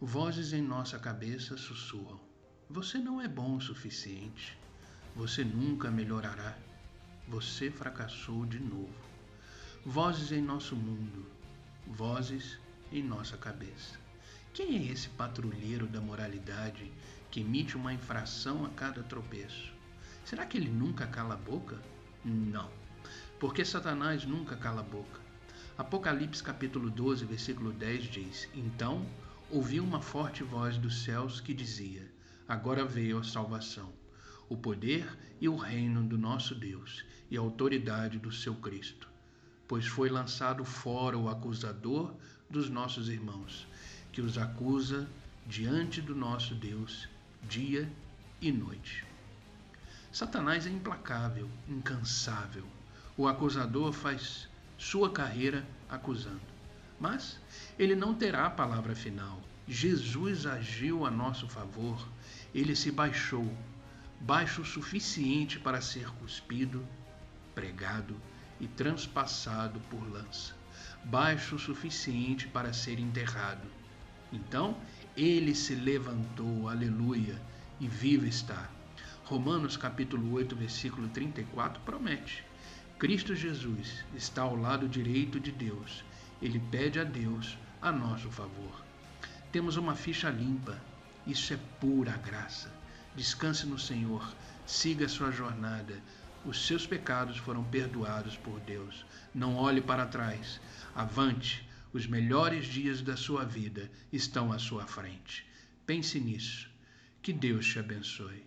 Vozes em nossa cabeça sussurram: Você não é bom o suficiente. Você nunca melhorará. Você fracassou de novo. Vozes em nosso mundo, vozes em nossa cabeça. Quem é esse patrulheiro da moralidade que emite uma infração a cada tropeço? Será que ele nunca cala a boca? Não, porque Satanás nunca cala a boca. Apocalipse capítulo 12, versículo 10 diz: Então ouvi uma forte voz dos céus que dizia: Agora veio a salvação, o poder e o reino do nosso Deus e a autoridade do seu Cristo, pois foi lançado fora o acusador dos nossos irmãos, que os acusa diante do nosso Deus dia e noite. Satanás é implacável, incansável. O acusador faz sua carreira acusando. Mas ele não terá a palavra final. Jesus agiu a nosso favor, ele se baixou, baixo o suficiente para ser cuspido, pregado e transpassado por lança, baixo o suficiente para ser enterrado. Então ele se levantou, aleluia, e vivo está. Romanos capítulo 8, versículo 34 promete: Cristo Jesus está ao lado direito de Deus ele pede a Deus a nosso favor. Temos uma ficha limpa, isso é pura graça. Descanse no Senhor, siga sua jornada. Os seus pecados foram perdoados por Deus. Não olhe para trás. Avante, os melhores dias da sua vida estão à sua frente. Pense nisso. Que Deus te abençoe.